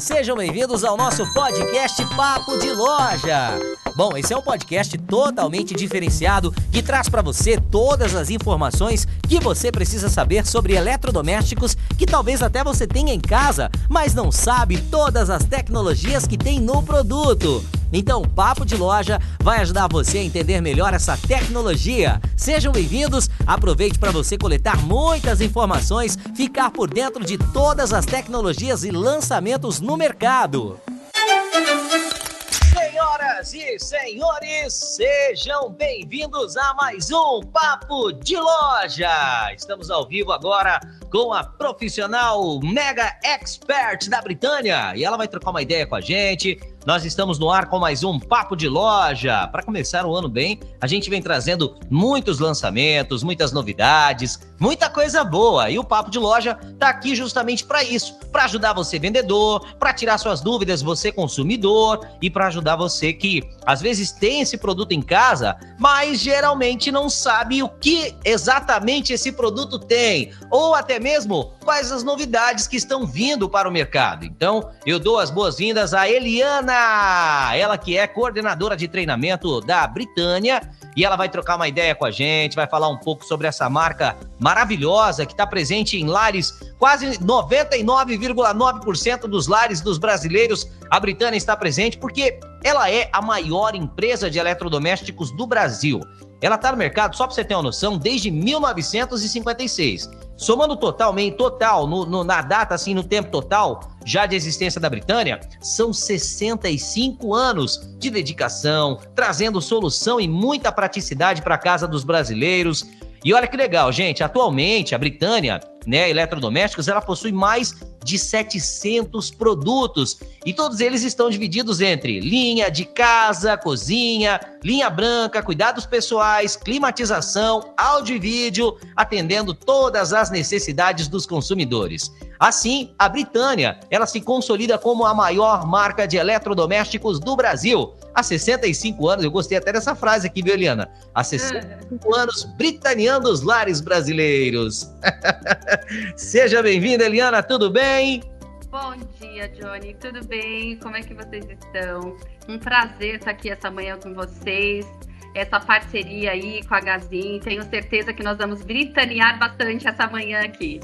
Sejam bem-vindos ao nosso podcast Papo de Loja. Bom, esse é um podcast totalmente diferenciado que traz para você todas as informações que você precisa saber sobre eletrodomésticos que talvez até você tenha em casa, mas não sabe todas as tecnologias que tem no produto. Então, o Papo de Loja vai ajudar você a entender melhor essa tecnologia. Sejam bem-vindos, aproveite para você coletar muitas informações, ficar por dentro de todas as tecnologias e lançamentos no mercado. Senhoras e senhores, sejam bem-vindos a mais um Papo de Loja. Estamos ao vivo agora com a profissional mega expert da Britânia e ela vai trocar uma ideia com a gente nós estamos no ar com mais um Papo de Loja. Para começar o ano bem, a gente vem trazendo muitos lançamentos, muitas novidades, muita coisa boa. E o Papo de Loja está aqui justamente para isso, para ajudar você vendedor, para tirar suas dúvidas você consumidor e para ajudar você que às vezes tem esse produto em casa, mas geralmente não sabe o que exatamente esse produto tem ou até mesmo quais as novidades que estão vindo para o mercado. Então, eu dou as boas-vindas a Eliana ela que é coordenadora de treinamento da Britânia e ela vai trocar uma ideia com a gente, vai falar um pouco sobre essa marca maravilhosa que está presente em lares, quase 99,9% dos lares dos brasileiros. A Britânia está presente porque ela é a maior empresa de eletrodomésticos do Brasil. Ela está no mercado, só para você ter uma noção, desde 1956. Somando totalmente, total, no, no, na data, assim, no tempo total, já de existência da Britânia, são 65 anos de dedicação, trazendo solução e muita praticidade para a casa dos brasileiros. E olha que legal, gente, atualmente a Britânia, né, eletrodomésticos, ela possui mais de 700 produtos e todos eles estão divididos entre linha de casa, cozinha, linha branca, cuidados pessoais, climatização, áudio e vídeo, atendendo todas as necessidades dos consumidores. Assim, a Britânia, ela se consolida como a maior marca de eletrodomésticos do Brasil. Há 65 anos, eu gostei até dessa frase aqui, viu, Eliana? Há 65 é. anos, britaneando os lares brasileiros. Seja bem-vinda, Eliana, tudo bem? Bom dia, Johnny. Tudo bem? Como é que vocês estão? Um prazer estar aqui essa manhã com vocês. Essa parceria aí com a Gazin. Tenho certeza que nós vamos britanear bastante essa manhã aqui.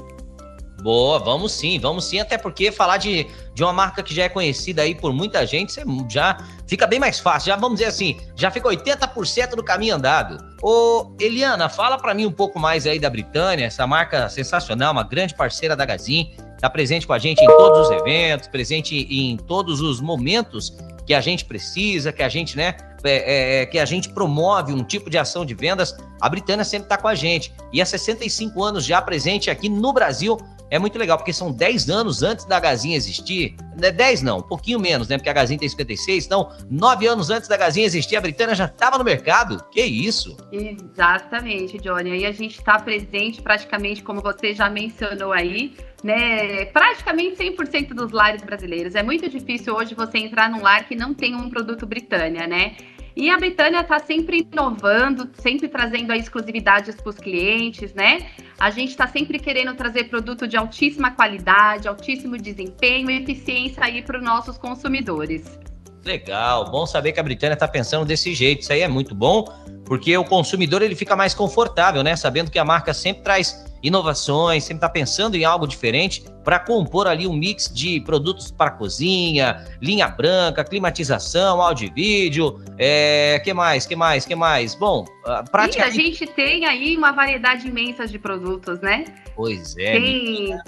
Boa, vamos sim, vamos sim, até porque falar de, de uma marca que já é conhecida aí por muita gente, já fica bem mais fácil. Já vamos dizer assim, já fica 80% do caminho andado. Ô, Eliana, fala para mim um pouco mais aí da Britânia, essa marca sensacional, uma grande parceira da Gazin, tá presente com a gente em todos os eventos, presente em todos os momentos que a gente precisa, que a gente, né, é, é, que a gente promove um tipo de ação de vendas, a Britânia sempre está com a gente. E há 65 anos já presente aqui no Brasil, é muito legal, porque são 10 anos antes da Gazinha existir. 10 não, um pouquinho menos, né? Porque a Gazinha tem 56, então 9 anos antes da Gazinha existir, a Britânia já estava no mercado. Que isso? Exatamente, Johnny. Aí a gente está presente praticamente, como você já mencionou aí, né? Praticamente 100% dos lares brasileiros. É muito difícil hoje você entrar num lar que não tem um produto Britânia, né? E a Britânia está sempre inovando, sempre trazendo exclusividades para os clientes, né? A gente está sempre querendo trazer produto de altíssima qualidade, altíssimo desempenho e eficiência aí para os nossos consumidores. Legal, bom saber que a Britânia está pensando desse jeito. Isso aí é muito bom, porque o consumidor ele fica mais confortável, né? Sabendo que a marca sempre traz inovações, sempre está pensando em algo diferente para compor ali um mix de produtos para cozinha, linha branca, climatização, áudio e vídeo, é, que mais, que mais, que mais? Bom, praticamente... E a gente tem aí uma variedade imensa de produtos, né? Pois é. Tem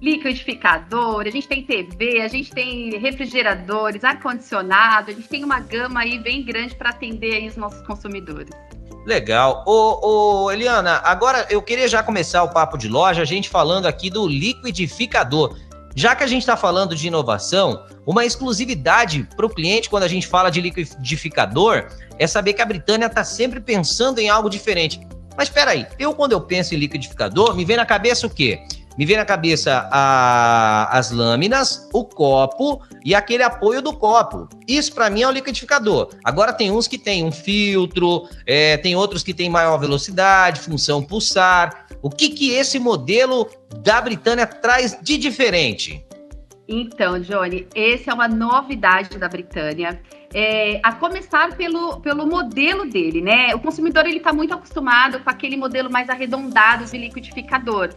liquidificador, a gente tem TV, a gente tem refrigeradores, ar-condicionado, a gente tem uma gama aí bem grande para atender aí os nossos consumidores. Legal. Ô, ô, Eliana, agora eu queria já começar o papo de loja, a gente falando aqui do liquidificador. Já que a gente está falando de inovação, uma exclusividade para o cliente quando a gente fala de liquidificador é saber que a Britânia está sempre pensando em algo diferente. Mas espera aí, eu quando eu penso em liquidificador, me vem na cabeça o quê? Me vem na cabeça a, as lâminas, o copo e aquele apoio do copo. Isso para mim é o liquidificador. Agora tem uns que tem um filtro, é, tem outros que tem maior velocidade, função pulsar. O que que esse modelo da Britânia traz de diferente? Então, Johnny, essa é uma novidade da Britânia. É, a começar pelo, pelo modelo dele, né? O consumidor ele está muito acostumado com aquele modelo mais arredondado de liquidificador.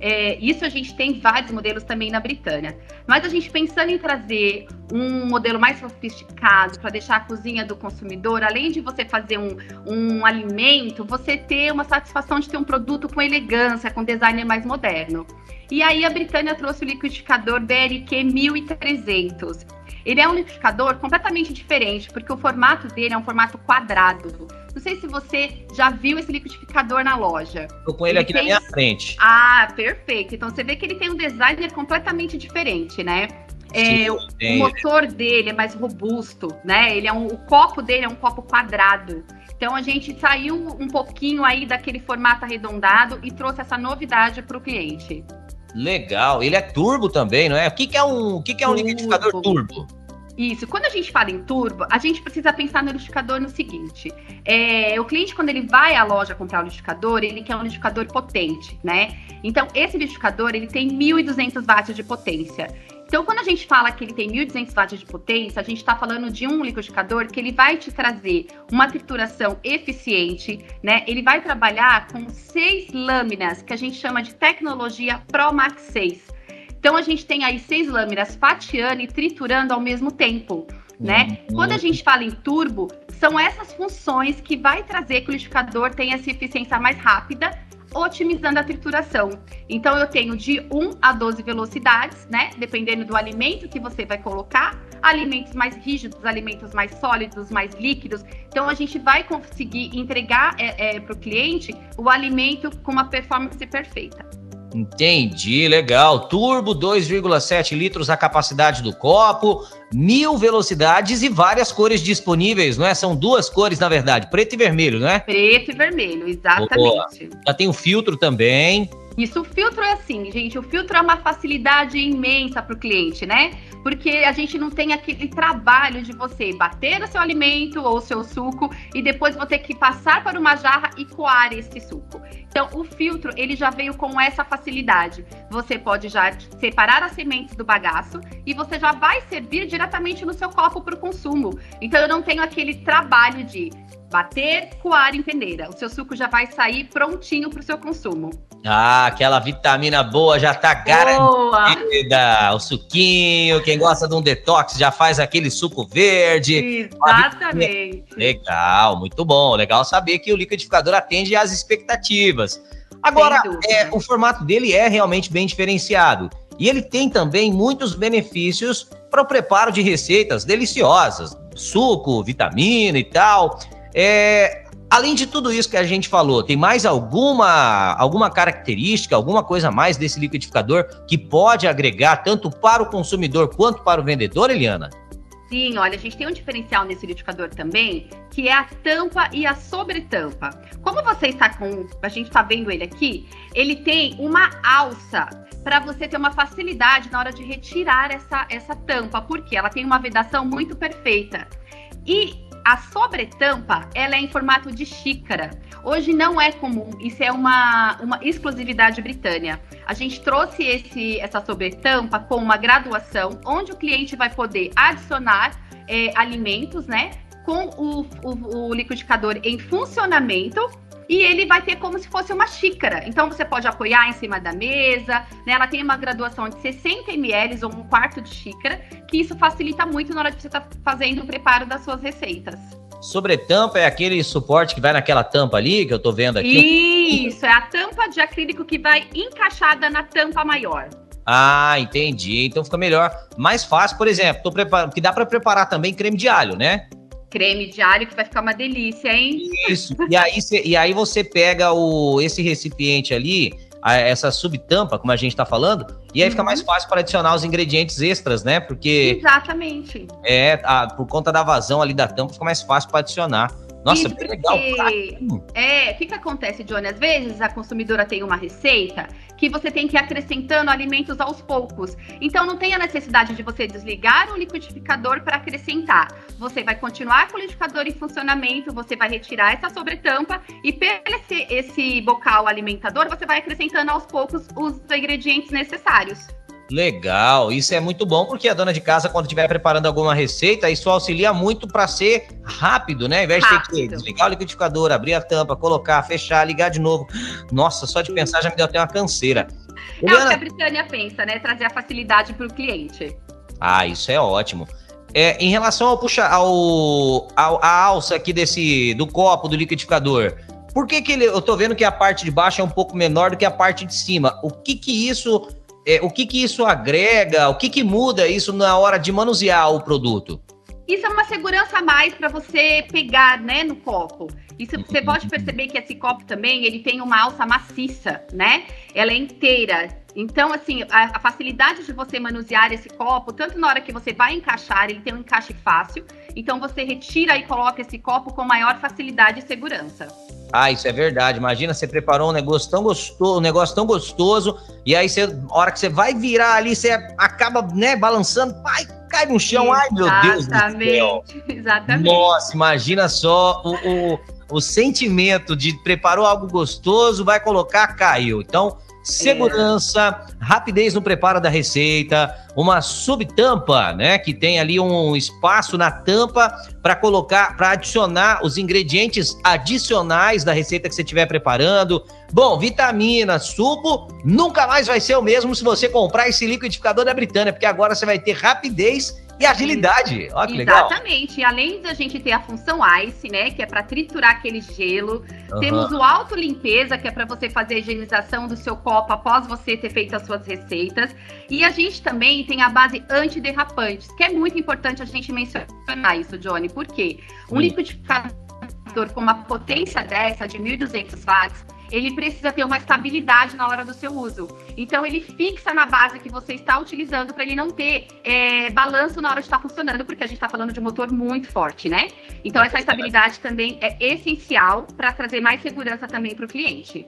É, isso a gente tem vários modelos também na Britânia. Mas a gente pensando em trazer um modelo mais sofisticado para deixar a cozinha do consumidor, além de você fazer um, um alimento, você ter uma satisfação de ter um produto com elegância, com design mais moderno. E aí a Britânia trouxe o liquidificador BLQ 1300. Ele é um liquidificador completamente diferente, porque o formato dele é um formato quadrado. Não sei se você já viu esse liquidificador na loja. Estou com ele, ele aqui tem... na minha frente. Ah, perfeito. Então você vê que ele tem um design completamente diferente, né? É, o motor dele é mais robusto, né? Ele é um, o copo dele é um copo quadrado. Então a gente saiu um pouquinho aí daquele formato arredondado e trouxe essa novidade para o cliente. Legal. Ele é turbo também, não é? O que, que é um, o que, que é um liquidificador turbo? Isso. Quando a gente fala em turbo, a gente precisa pensar no liquidificador no seguinte: é, o cliente, quando ele vai à loja comprar o liquidificador, ele quer um liquidificador potente, né? Então, esse liquidificador, ele tem 1.200 watts de potência. Então, quando a gente fala que ele tem 1.200 watts de potência, a gente está falando de um liquidificador que ele vai te trazer uma trituração eficiente, né? Ele vai trabalhar com seis lâminas, que a gente chama de tecnologia Pro Max 6. Então, a gente tem aí seis lâminas fatiando e triturando ao mesmo tempo, né? Uhum. Quando a gente fala em turbo, são essas funções que vai trazer que o liquidificador tenha essa eficiência mais rápida otimizando a trituração. Então, eu tenho de 1 a 12 velocidades, né? Dependendo do alimento que você vai colocar. Alimentos mais rígidos, alimentos mais sólidos, mais líquidos. Então, a gente vai conseguir entregar é, é, para o cliente o alimento com uma performance perfeita. Entendi, legal. Turbo 2,7 litros a capacidade do copo, mil velocidades e várias cores disponíveis, não é? São duas cores, na verdade, preto e vermelho, não é? Preto e vermelho, exatamente. Boa. Já tem o filtro também. Isso, o filtro é assim, gente. O filtro é uma facilidade imensa para o cliente, né? Porque a gente não tem aquele trabalho de você bater no seu alimento ou seu suco e depois vou ter que passar para uma jarra e coar esse suco. Então, o filtro, ele já veio com essa facilidade. Você pode já separar as sementes do bagaço e você já vai servir diretamente no seu copo para o consumo. Então, eu não tenho aquele trabalho de bater, coar em peneira. O seu suco já vai sair prontinho para o seu consumo. Ah, aquela vitamina boa já tá garantida. O suquinho, quem gosta de um detox já faz aquele suco verde. Exatamente. Legal, muito bom. Legal saber que o liquidificador atende às expectativas. Agora, é, o formato dele é realmente bem diferenciado. E ele tem também muitos benefícios para o preparo de receitas deliciosas, suco, vitamina e tal. É, além de tudo isso que a gente falou, tem mais alguma, alguma característica, alguma coisa mais desse liquidificador que pode agregar tanto para o consumidor quanto para o vendedor, Eliana? Sim, olha, a gente tem um diferencial nesse liquidificador também, que é a tampa e a sobretampa. Como você está com, a gente está vendo ele aqui, ele tem uma alça para você ter uma facilidade na hora de retirar essa, essa tampa, porque ela tem uma vedação muito perfeita. E a sobretampa, ela é em formato de xícara. Hoje não é comum, isso é uma, uma exclusividade britânia. A gente trouxe esse, essa sobretampa com uma graduação, onde o cliente vai poder adicionar é, alimentos, né? Com o, o, o liquidificador em funcionamento e ele vai ter como se fosse uma xícara. Então você pode apoiar em cima da mesa, né? Ela tem uma graduação de 60 ml ou um quarto de xícara, que isso facilita muito na hora de você estar tá fazendo o preparo das suas receitas. Sobre tampa é aquele suporte que vai naquela tampa ali que eu tô vendo aqui. Isso, é a tampa de acrílico que vai encaixada na tampa maior. Ah, entendi. Então fica melhor, mais fácil, por exemplo, tô preparando, que dá para preparar também creme de alho, né? Creme de alho que vai ficar uma delícia, hein? Isso. E aí, cê, e aí você pega o, esse recipiente ali, essa subtampa, como a gente está falando, e aí uhum. fica mais fácil para adicionar os ingredientes extras, né? Porque. Exatamente. É, a, por conta da vazão ali da tampa, fica mais fácil para adicionar. Nossa, Isso, legal. É, o que, que acontece, Johnny? Às vezes a consumidora tem uma receita que você tem que ir acrescentando alimentos aos poucos. Então não tem a necessidade de você desligar o liquidificador para acrescentar. Você vai continuar com o liquidificador em funcionamento, você vai retirar essa sobretampa e pelo esse, esse bocal alimentador, você vai acrescentando aos poucos os ingredientes necessários. Legal, isso é muito bom porque a dona de casa, quando estiver preparando alguma receita, isso auxilia muito para ser rápido, né? Ao invés rápido. de ter que desligar o liquidificador, abrir a tampa, colocar, fechar, ligar de novo. Nossa, só de pensar já me deu até uma canseira. É Eliana... o que a Britânia pensa, né? Trazer a facilidade para o cliente. Ah, isso é ótimo. É, em relação ao puxa, ao, ao a alça aqui desse do copo do liquidificador, por que, que ele, eu tô vendo que a parte de baixo é um pouco menor do que a parte de cima? O que que isso é, o que, que isso agrega, o que, que muda isso na hora de manusear o produto? Isso é uma segurança a mais para você pegar, né, no copo. Isso você pode perceber que esse copo também ele tem uma alça maciça, né? Ela é inteira. Então, assim, a, a, facilidade de você manusear esse copo, tanto na hora que você vai encaixar, ele tem um encaixe fácil. Então, você retira e coloca esse copo com maior facilidade e segurança. Ah, isso é verdade. Imagina, você preparou um negócio tão gostoso, um negócio tão gostoso, e aí você, a hora que você vai virar ali, você acaba, né, balançando, pai, cai no chão. Ai, meu Deus do céu. Exatamente. Nossa, imagina só o, o, o sentimento de preparou algo gostoso, vai colocar, caiu. Então, segurança, é. rapidez no preparo da receita, uma subtampa, né, que tem ali um espaço na tampa para colocar, para adicionar os ingredientes adicionais da receita que você estiver preparando. Bom, vitamina, suco, nunca mais vai ser o mesmo se você comprar esse liquidificador da Britânia, porque agora você vai ter rapidez e agilidade. Olha que legal. Exatamente. E além da gente ter a função ICE, né, que é para triturar aquele gelo, uhum. temos o auto limpeza, que é para você fazer a higienização do seu copo após você ter feito as suas receitas. E a gente também tem a base antiderrapantes, que é muito importante a gente mencionar isso, Johnny. Por quê? Um liquidificador com uma potência dessa de 1.200 watts ele precisa ter uma estabilidade na hora do seu uso. Então, ele fixa na base que você está utilizando para ele não ter é, balanço na hora de estar funcionando, porque a gente está falando de um motor muito forte, né? Então, essa estabilidade também é essencial para trazer mais segurança também para o cliente.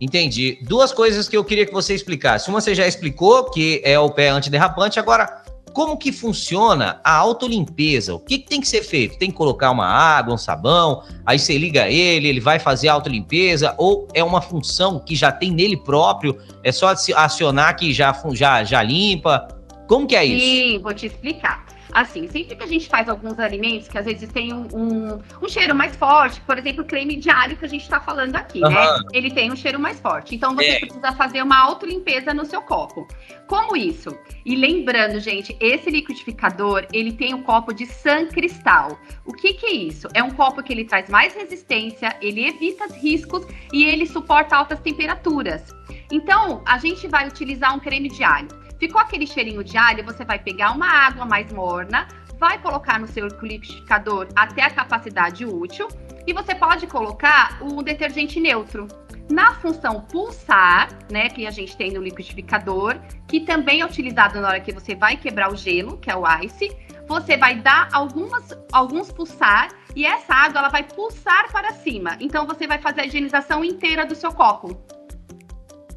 Entendi. Duas coisas que eu queria que você explicasse. Uma você já explicou, que é o pé antiderrapante. Agora, como que funciona a autolimpeza? O que, que tem que ser feito? Tem que colocar uma água, um sabão, aí você liga ele, ele vai fazer a autolimpeza, ou é uma função que já tem nele próprio, é só acionar que já, já, já limpa? Como que é isso? Sim, vou te explicar. Assim, sempre que a gente faz alguns alimentos que às vezes tem um, um, um cheiro mais forte, por exemplo, o creme diário que a gente está falando aqui, uhum. né? Ele tem um cheiro mais forte. Então você é. precisa fazer uma autolimpeza no seu copo. Como isso? E lembrando, gente, esse liquidificador, ele tem um copo de San Cristal. O que, que é isso? É um copo que ele traz mais resistência, ele evita riscos e ele suporta altas temperaturas. Então, a gente vai utilizar um creme de alho. Ficou aquele cheirinho de alho, você vai pegar uma água mais morna, vai colocar no seu liquidificador até a capacidade útil e você pode colocar o detergente neutro. Na função pulsar, né, que a gente tem no liquidificador, que também é utilizado na hora que você vai quebrar o gelo, que é o ice, você vai dar algumas, alguns pulsar e essa água ela vai pulsar para cima. Então você vai fazer a higienização inteira do seu copo.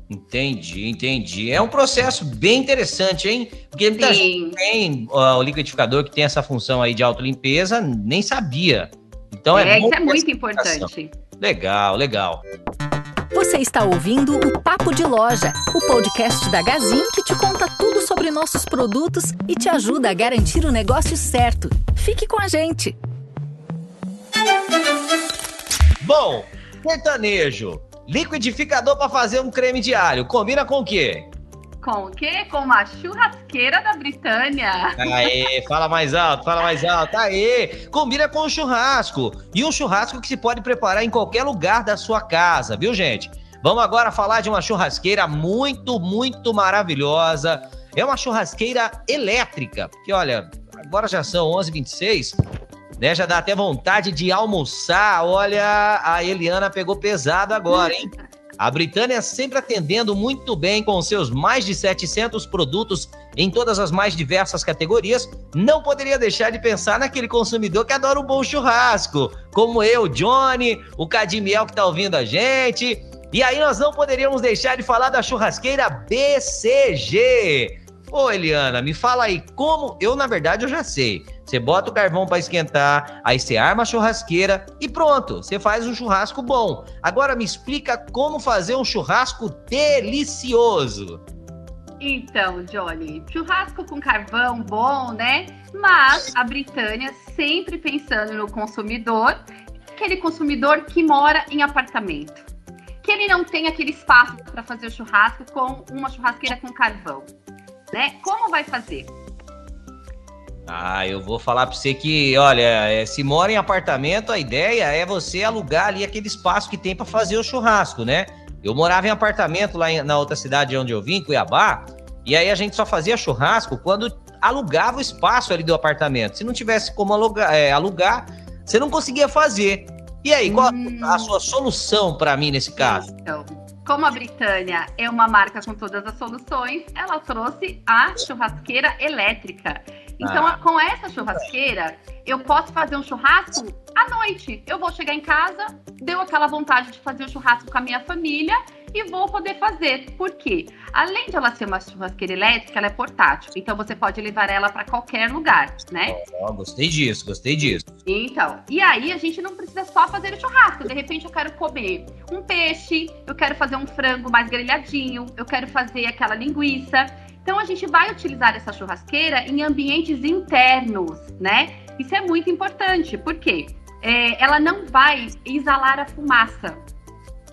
Entendi, entendi. É um processo bem interessante, hein? Porque muita gente tem uh, o liquidificador que tem essa função aí de autolimpeza, nem sabia. Então é, é isso é muito importante. Legal, legal. Você está ouvindo o Papo de Loja, o podcast da Gazin que te conta tudo sobre nossos produtos e te ajuda a garantir o negócio certo. Fique com a gente. Bom, sertanejo Liquidificador para fazer um creme de alho. Combina com o quê? Com o quê? Com uma churrasqueira da Britânia. Aê, fala mais alto, fala mais alto. Aê, combina com o churrasco. E um churrasco que se pode preparar em qualquer lugar da sua casa, viu, gente? Vamos agora falar de uma churrasqueira muito, muito maravilhosa. É uma churrasqueira elétrica. Porque, olha, agora já são 11h26 né? Já dá até vontade de almoçar. Olha, a Eliana pegou pesado agora, hein? A Britânia sempre atendendo muito bem com seus mais de 700 produtos em todas as mais diversas categorias, não poderia deixar de pensar naquele consumidor que adora um bom churrasco, como eu, Johnny, o Cadimiel que está ouvindo a gente. E aí nós não poderíamos deixar de falar da churrasqueira BCG. Ô, Eliana, me fala aí como. Eu, na verdade, eu já sei. Você bota o carvão para esquentar, aí você arma a churrasqueira e pronto, você faz um churrasco bom. Agora me explica como fazer um churrasco delicioso. Então, Johnny, churrasco com carvão, bom, né? Mas a Britânia sempre pensando no consumidor, aquele consumidor que mora em apartamento, que ele não tem aquele espaço para fazer o churrasco com uma churrasqueira com carvão, né? Como vai fazer? Ah, eu vou falar para você que, olha, é, se mora em apartamento, a ideia é você alugar ali aquele espaço que tem para fazer o churrasco, né? Eu morava em apartamento lá na outra cidade onde eu vim, Cuiabá, e aí a gente só fazia churrasco quando alugava o espaço ali do apartamento. Se não tivesse como alugar, é, alugar você não conseguia fazer. E aí, qual hum. a sua solução para mim nesse caso? Então, como a Britânia é uma marca com todas as soluções, ela trouxe a churrasqueira elétrica. Então, ah. com essa churrasqueira, eu posso fazer um churrasco à noite. Eu vou chegar em casa, deu aquela vontade de fazer o churrasco com a minha família e vou poder fazer. Por quê? Além de ela ser uma churrasqueira elétrica, ela é portátil. Então você pode levar ela para qualquer lugar, né? Oh, gostei disso, gostei disso. Então, e aí a gente não precisa só fazer o churrasco. De repente eu quero comer um peixe, eu quero fazer um frango mais grelhadinho, eu quero fazer aquela linguiça. Então a gente vai utilizar essa churrasqueira em ambientes internos, né? Isso é muito importante, porque é, ela não vai exalar a fumaça.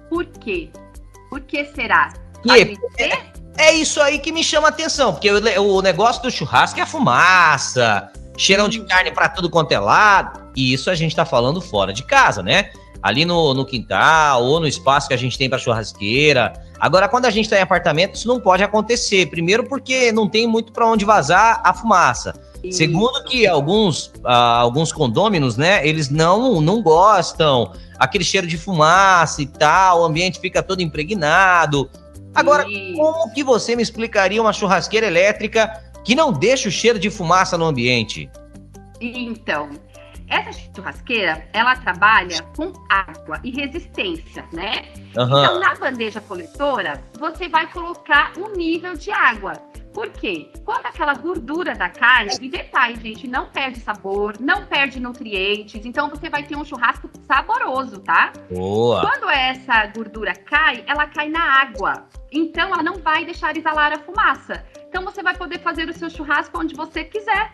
Por quê? Por que será? Que, é, é, isso aí que me chama a atenção, porque o, o negócio do churrasco é a fumaça, cheirão de carne para tudo quanto é lado, e isso a gente tá falando fora de casa, né? Ali no, no quintal ou no espaço que a gente tem para churrasqueira. Agora, quando a gente está em apartamento, isso não pode acontecer. Primeiro, porque não tem muito para onde vazar a fumaça. Isso. Segundo que alguns, uh, alguns condôminos, né, eles não, não gostam, aquele cheiro de fumaça e tal, o ambiente fica todo impregnado. Agora, Isso. como que você me explicaria uma churrasqueira elétrica que não deixa o cheiro de fumaça no ambiente? Então, essa churrasqueira, ela trabalha com água e resistência, né? Uhum. Então, na bandeja coletora, você vai colocar um nível de água. Por quê? Quando aquela gordura da carne, e detalhe, gente, não perde sabor, não perde nutrientes, então você vai ter um churrasco saboroso, tá? Boa! Quando essa gordura cai, ela cai na água. Então ela não vai deixar exalar a fumaça. Então você vai poder fazer o seu churrasco onde você quiser.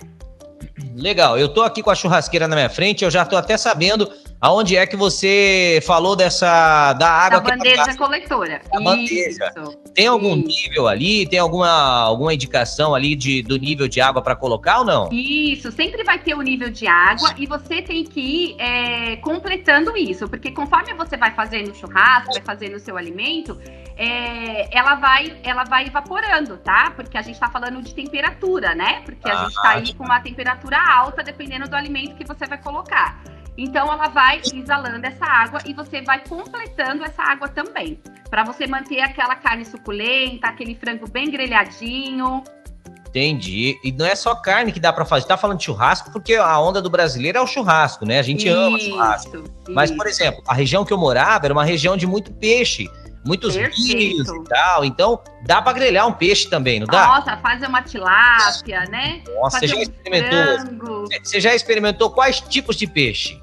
Legal, eu tô aqui com a churrasqueira na minha frente, eu já tô até sabendo aonde é que você falou dessa da água da bandeja que coletora. Da bandeja. Tem algum Isso. nível ali? Tem alguma, alguma indicação ali de, do nível de água para colocar ou não? Isso, sempre vai ter o nível de água e você tem que ir é, completando isso, porque conforme você vai fazendo o churrasco, vai fazendo o seu alimento, é, ela, vai, ela vai evaporando, tá? Porque a gente está falando de temperatura, né? Porque a ah, gente está aí com uma temperatura alta, dependendo do alimento que você vai colocar. Então ela vai exalando essa água e você vai completando essa água também, para você manter aquela carne suculenta, aquele frango bem grelhadinho. Entendi. E não é só carne que dá para fazer. Tá falando de churrasco porque a onda do brasileiro é o churrasco, né? A gente isso, ama churrasco. Isso. Mas, por exemplo, a região que eu morava era uma região de muito peixe muitos rios e tal. Então, dá para grelhar um peixe também, não dá? Nossa, fazer uma tilápia, né? Nossa, fazer você já experimentou? Frango. Você já experimentou quais tipos de peixe?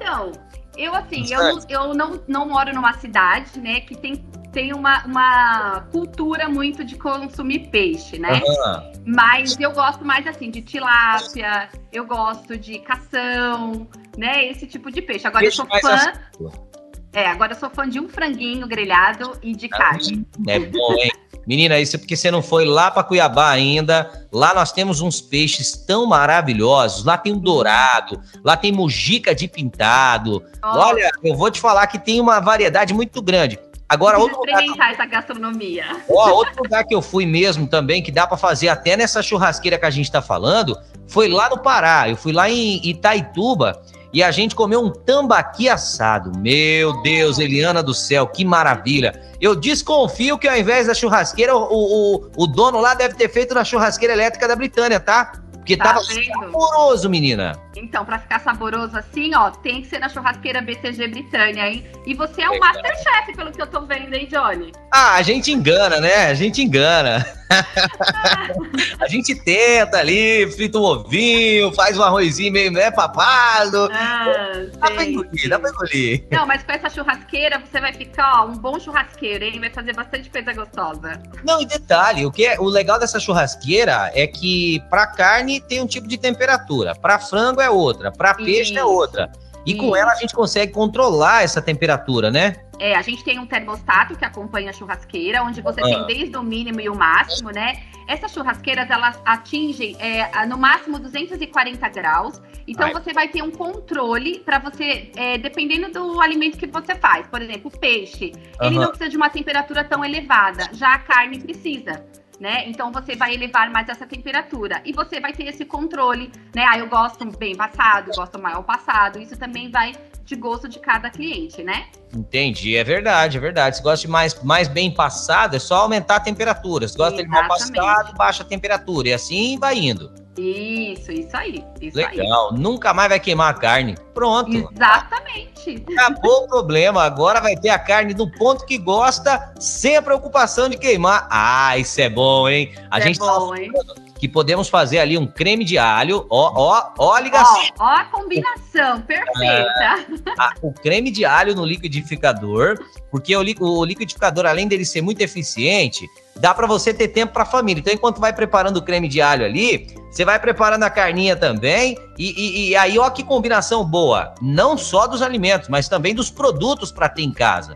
Então, eu assim, eu, não, eu não, não moro numa cidade, né, que tem, tem uma, uma cultura muito de consumir peixe, né? Uhum. Mas eu gosto mais assim de tilápia, eu gosto de cação, né? Esse tipo de peixe. Agora peixe eu sou fã. Assim. É, agora eu sou fã de um franguinho grelhado e de ah, carne. É bom, hein? Menina, isso é porque você não foi lá para Cuiabá ainda. Lá nós temos uns peixes tão maravilhosos. Lá tem um dourado, lá tem mojica de pintado. Olha, eu vou te falar que tem uma variedade muito grande. Agora, outro lugar experimentar essa gastronomia. Ó, outro lugar que eu fui mesmo também, que dá para fazer até nessa churrasqueira que a gente tá falando, foi lá no Pará. Eu fui lá em Itaituba e a gente comeu um tambaqui assado. Meu Deus, Eliana do céu, que maravilha. Eu desconfio que ao invés da churrasqueira, o, o, o dono lá deve ter feito na churrasqueira elétrica da Britânia, tá? Porque tá tava vendo? saboroso, menina. Então, para ficar saboroso assim, ó, tem que ser na churrasqueira BCG Britânia, hein? E você é um é, Masterchef, pelo que eu tô vendo, hein, Johnny? Ah, a gente engana, né? A gente engana. a gente tenta ali, frita um ovinho, faz um arrozinho meio né, papado. Ah, dá pra engolir, dá pra engolir. Não, mas com essa churrasqueira você vai ficar ó, um bom churrasqueiro, hein? Vai fazer bastante coisa gostosa. Não, e detalhe, o, que é, o legal dessa churrasqueira é que pra carne tem um tipo de temperatura, pra frango é outra, pra peixe é outra. E com ela a gente consegue controlar essa temperatura, né? É, a gente tem um termostato que acompanha a churrasqueira, onde você ah. tem desde o mínimo e o máximo, né? Essas churrasqueiras, elas atingem é, no máximo 240 graus. Então, Ai. você vai ter um controle para você, é, dependendo do alimento que você faz. Por exemplo, o peixe, uhum. ele não precisa de uma temperatura tão elevada. Já a carne precisa né? Então você vai elevar mais essa temperatura e você vai ter esse controle, né? Ah, eu gosto bem passado, gosto mal passado. Isso também vai de gosto de cada cliente, né? Entendi, é verdade, é verdade. Se gosta de mais, mais bem passado, é só aumentar a temperatura. Se gosta de mal passado, baixa a temperatura. E assim vai indo. Isso, isso aí. Isso Legal. Aí. Nunca mais vai queimar a carne. Pronto. Exatamente. Acabou o problema. Agora vai ter a carne do ponto que gosta, sem a preocupação de queimar. Ah, isso é bom, hein? A é gente tá bom, hein? Que podemos fazer ali um creme de alho. Ó, ó, ó a ligação. Ó, ó a combinação, perfeita. Ah, o creme de alho no liquidificador, porque o, o liquidificador, além dele ser muito eficiente, dá para você ter tempo para a família. Então, enquanto vai preparando o creme de alho ali, você vai preparando a carninha também. E, e, e aí, ó, que combinação boa. Não só dos alimentos, mas também dos produtos para ter em casa.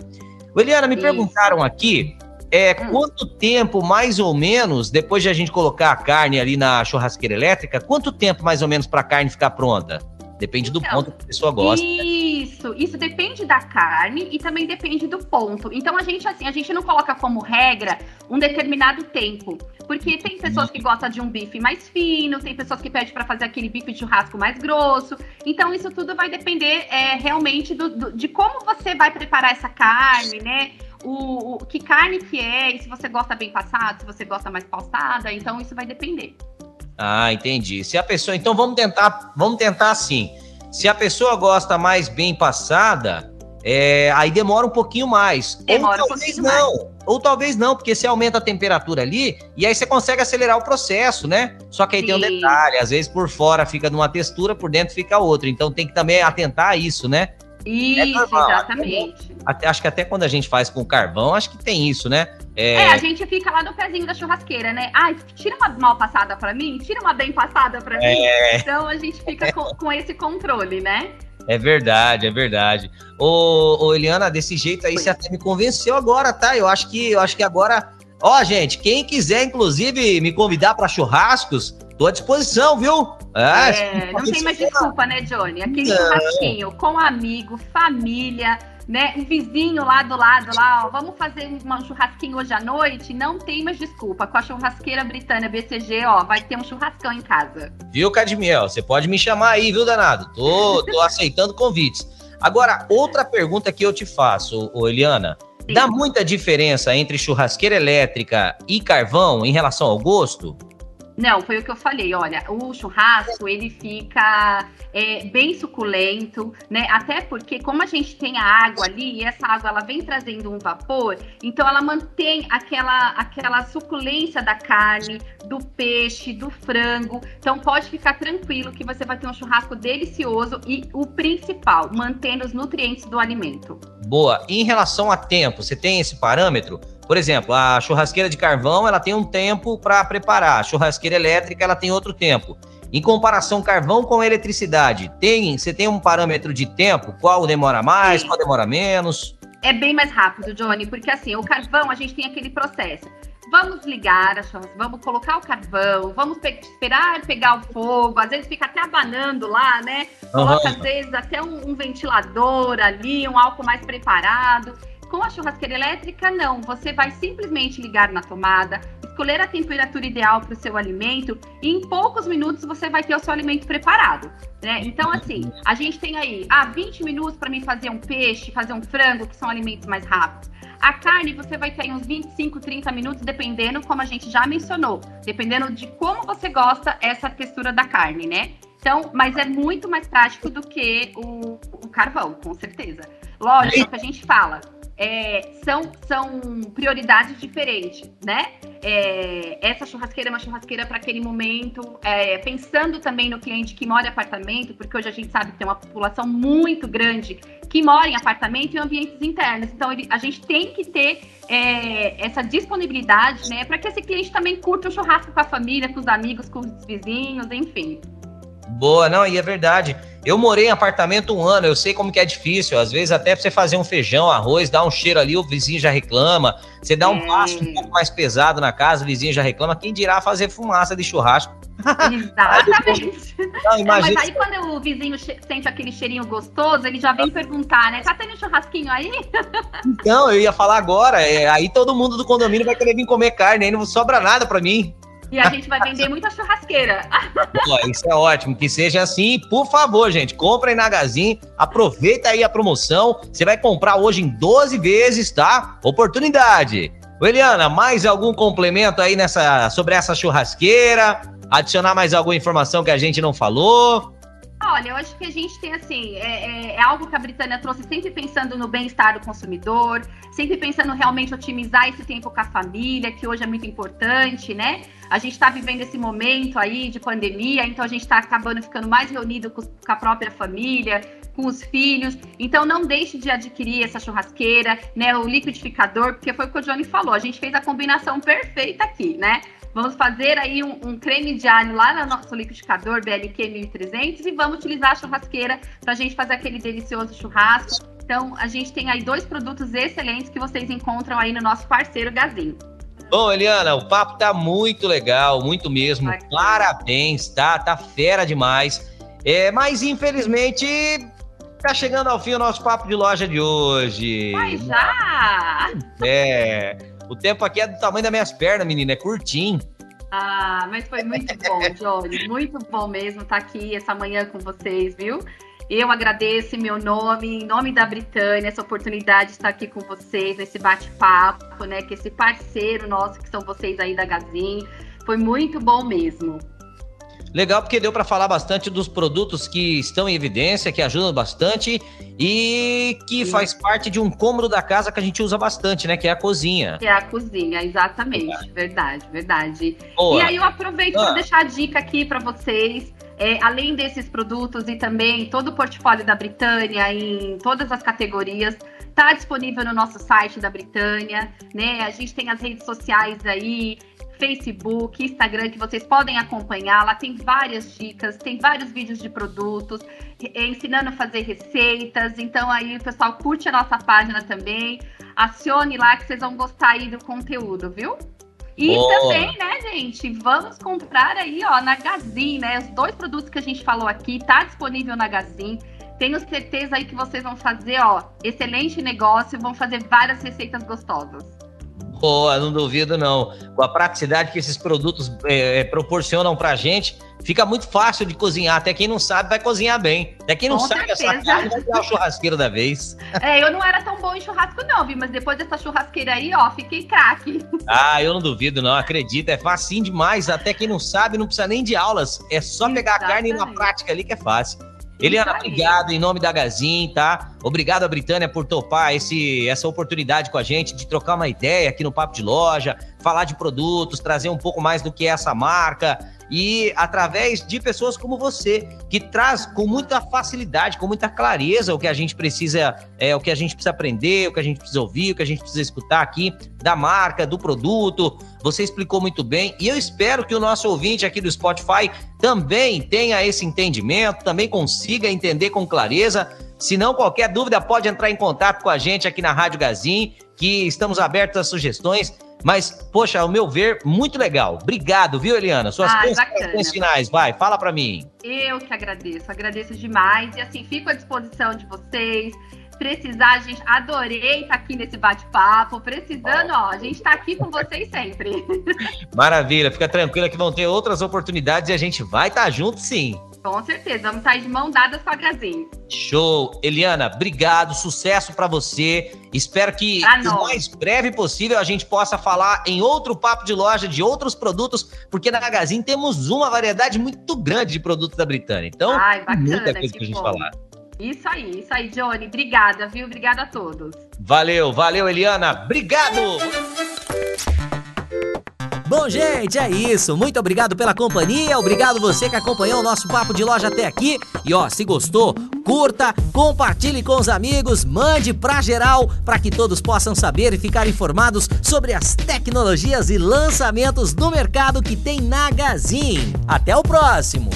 Eliana, me Isso. perguntaram aqui é, hum. quanto tempo, mais ou menos, depois de a gente colocar a carne ali na churrasqueira elétrica, quanto tempo mais ou menos para a carne ficar pronta? Depende do então, ponto que a pessoa gosta. Isso, isso depende da carne e também depende do ponto. Então a gente assim, a gente não coloca como regra um determinado tempo, porque tem pessoas que gostam de um bife mais fino, tem pessoas que pedem para fazer aquele bife de churrasco mais grosso. Então isso tudo vai depender é, realmente do, do, de como você vai preparar essa carne, né? O, o, que carne que é, e se você gosta bem passada, se você gosta mais passada, então isso vai depender. Ah, entendi. Se a pessoa, então vamos tentar, vamos tentar assim. Se a pessoa gosta mais bem passada, é, aí demora um pouquinho mais. Demora ou talvez um não. Mais. Ou talvez não, porque você aumenta a temperatura ali e aí você consegue acelerar o processo, né? Só que aí Sim. tem um detalhe, às vezes por fora fica numa textura, por dentro fica outra. Então tem que também atentar a isso, né? Isso, é exatamente. Até, acho que até quando a gente faz com carvão, acho que tem isso, né? É... é, a gente fica lá no pezinho da churrasqueira, né? Ah, tira uma mal passada para mim, tira uma bem passada para mim. É... Então a gente fica com, com, esse controle, né? É verdade, é verdade. Ô, ô Eliana, desse jeito aí Foi. você até me convenceu agora, tá? Eu acho que eu acho que agora Ó, gente, quem quiser, inclusive, me convidar para churrascos, tô à disposição, viu? É, é não tem mais desculpa, né, Johnny? Aquele não. churrasquinho com amigo, família, né? Um vizinho lá do lado, lá, ó, vamos fazer um churrasquinho hoje à noite? Não tem mais desculpa. Com a churrasqueira britânia BCG, ó, vai ter um churrascão em casa. Viu, Cadmiel? Você pode me chamar aí, viu, danado? Tô, tô aceitando convites. Agora, outra pergunta que eu te faço, ô Eliana. Sim. Dá muita diferença entre churrasqueira elétrica e carvão em relação ao gosto? Não, foi o que eu falei. Olha, o churrasco ele fica é, bem suculento, né? Até porque como a gente tem a água ali e essa água ela vem trazendo um vapor, então ela mantém aquela aquela suculência da carne, do peixe, do frango. Então pode ficar tranquilo que você vai ter um churrasco delicioso e o principal, mantendo os nutrientes do alimento. Boa. E em relação a tempo, você tem esse parâmetro? Por exemplo, a churrasqueira de carvão, ela tem um tempo para preparar. A churrasqueira elétrica, ela tem outro tempo. Em comparação carvão com eletricidade, tem, você tem um parâmetro de tempo? Qual demora mais, Sim. qual demora menos? É bem mais rápido, Johnny, porque assim, o carvão a gente tem aquele processo. Vamos ligar a churrasqueira, vamos colocar o carvão, vamos pe esperar pegar o fogo, às vezes fica até abanando lá, né? Coloca uhum. às vezes até um, um ventilador ali, um álcool mais preparado. Com a churrasqueira elétrica, não. Você vai simplesmente ligar na tomada, escolher a temperatura ideal para o seu alimento e em poucos minutos você vai ter o seu alimento preparado. Né? Então, assim, a gente tem aí ah, 20 minutos para mim fazer um peixe, fazer um frango, que são alimentos mais rápidos. A carne você vai ter uns 25, 30 minutos, dependendo, como a gente já mencionou, dependendo de como você gosta essa textura da carne, né? Então, mas é muito mais prático do que o, o carvão, com certeza. Lógico que a gente fala, é, são, são prioridades diferentes, né? É, essa churrasqueira é uma churrasqueira para aquele momento, é, pensando também no cliente que mora em apartamento, porque hoje a gente sabe que tem uma população muito grande que mora em apartamento e ambientes internos. Então, ele, a gente tem que ter é, essa disponibilidade, né, para que esse cliente também curta o churrasco com a família, com os amigos, com os vizinhos, enfim. Boa, não, e é verdade. Eu morei em apartamento um ano, eu sei como que é difícil. Às vezes, até pra você fazer um feijão, arroz, dá um cheiro ali, o vizinho já reclama. Você dá um é. passo um pouco mais pesado na casa, o vizinho já reclama. Quem dirá fazer fumaça de churrasco? Exatamente. Não, imagina... Mas aí quando o vizinho sente aquele cheirinho gostoso, ele já vem perguntar, né? Tá tendo churrasquinho aí? Então, eu ia falar agora. É, aí todo mundo do condomínio vai querer vir comer carne, aí não sobra nada para mim. E a gente vai vender muita churrasqueira. Pô, isso é ótimo, que seja assim. Por favor, gente, compra aí na Gazin, aproveita aí a promoção. Você vai comprar hoje em 12 vezes, tá? Oportunidade. Eliana, mais algum complemento aí nessa sobre essa churrasqueira? Adicionar mais alguma informação que a gente não falou? Olha, eu acho que a gente tem assim, é, é, é, algo que a Britânia trouxe sempre pensando no bem-estar do consumidor, sempre pensando realmente otimizar esse tempo com a família, que hoje é muito importante, né? A gente está vivendo esse momento aí de pandemia, então a gente está acabando ficando mais reunido com, com a própria família, com os filhos. Então não deixe de adquirir essa churrasqueira, né? O liquidificador, porque foi o que o Johnny falou. A gente fez a combinação perfeita aqui, né? Vamos fazer aí um, um, creme de alho lá no nosso liquidificador BLQ 1300 e vamos utilizar a churrasqueira para a gente fazer aquele delicioso churrasco. Então, a gente tem aí dois produtos excelentes que vocês encontram aí no nosso parceiro Gazinho. Bom, Eliana, o papo tá muito legal, muito mesmo. Aqui. Parabéns, tá? Tá fera demais. É, mas infelizmente tá chegando ao fim o nosso papo de loja de hoje. Mas já! É. O tempo aqui é do tamanho das minhas pernas, menina, é curtinho. Ah, mas foi muito bom, Johnny. Muito bom mesmo estar aqui essa manhã com vocês, viu? Eu agradeço em meu nome, em nome da Britânia, essa oportunidade de estar aqui com vocês, nesse bate-papo, né? Que esse parceiro nosso, que são vocês aí da Gazin, foi muito bom mesmo. Legal porque deu para falar bastante dos produtos que estão em evidência, que ajudam bastante e que faz parte de um cômodo da casa que a gente usa bastante, né? Que é a cozinha. Que é a cozinha, exatamente. Verdade, verdade. Boa. E aí eu aproveito ah. para deixar a dica aqui para vocês. É, além desses produtos e também todo o portfólio da Britânia em todas as categorias, está disponível no nosso site da Britânia, né? A gente tem as redes sociais aí, Facebook, Instagram, que vocês podem acompanhar. Lá tem várias dicas, tem vários vídeos de produtos, ensinando a fazer receitas. Então aí o pessoal curte a nossa página também. Acione lá que vocês vão gostar aí do conteúdo, viu? E Boa. também, né, gente, vamos comprar aí, ó, na Gazin, né? Os dois produtos que a gente falou aqui, tá disponível na Gazin. Tenho certeza aí que vocês vão fazer, ó, excelente negócio, vão fazer várias receitas gostosas. Boa, não duvido não. Com a praticidade que esses produtos é, é, proporcionam pra gente, fica muito fácil de cozinhar. Até quem não sabe vai cozinhar bem. Até quem não Com sabe certeza. essa carne vai virar o churrasqueiro da vez. É, eu não era tão bom em churrasco não, vi, mas depois dessa churrasqueira aí, ó, fiquei craque. Ah, eu não duvido não, acredita, é facinho demais. Até quem não sabe não precisa nem de aulas. É só pegar Exatamente. a carne e ir na prática ali que é fácil. Eliana, obrigado em nome da Gazin, tá? Obrigado a Britânia por topar esse, essa oportunidade com a gente de trocar uma ideia aqui no Papo de Loja, falar de produtos, trazer um pouco mais do que é essa marca, e através de pessoas como você, que traz com muita facilidade, com muita clareza o que a gente precisa, é, o que a gente precisa aprender, o que a gente precisa ouvir, o que a gente precisa escutar aqui da marca, do produto. Você explicou muito bem e eu espero que o nosso ouvinte aqui do Spotify também tenha esse entendimento, também consiga entender com clareza. Se não, qualquer dúvida pode entrar em contato com a gente aqui na Rádio Gazin, que estamos abertos a sugestões mas, poxa, ao meu ver, muito legal. Obrigado, viu, Eliana? Suas ah, considerações finais, vai, fala para mim. Eu que agradeço, agradeço demais. E assim, fico à disposição de vocês. Precisar, gente, adorei estar aqui nesse bate-papo. Precisando, ó, a gente está aqui com vocês sempre. Maravilha, fica tranquila que vão ter outras oportunidades e a gente vai estar junto sim. Com certeza, vamos estar de mão dada com a Grazinha. Show! Eliana, obrigado, sucesso para você. Espero que o mais breve possível a gente possa falar em outro papo de loja de outros produtos, porque na Magazine temos uma variedade muito grande de produtos da Britânia. Então, Ai, bacana, muita coisa pra gente bom. falar. Isso aí, isso aí, Johnny. Obrigada, viu? Obrigada a todos. Valeu, valeu, Eliana. Obrigado! Bom, gente, é isso. Muito obrigado pela companhia. Obrigado você que acompanhou o nosso papo de loja até aqui. E ó, se gostou, curta, compartilhe com os amigos, mande pra geral para que todos possam saber e ficar informados sobre as tecnologias e lançamentos do mercado que tem na Gazin. Até o próximo.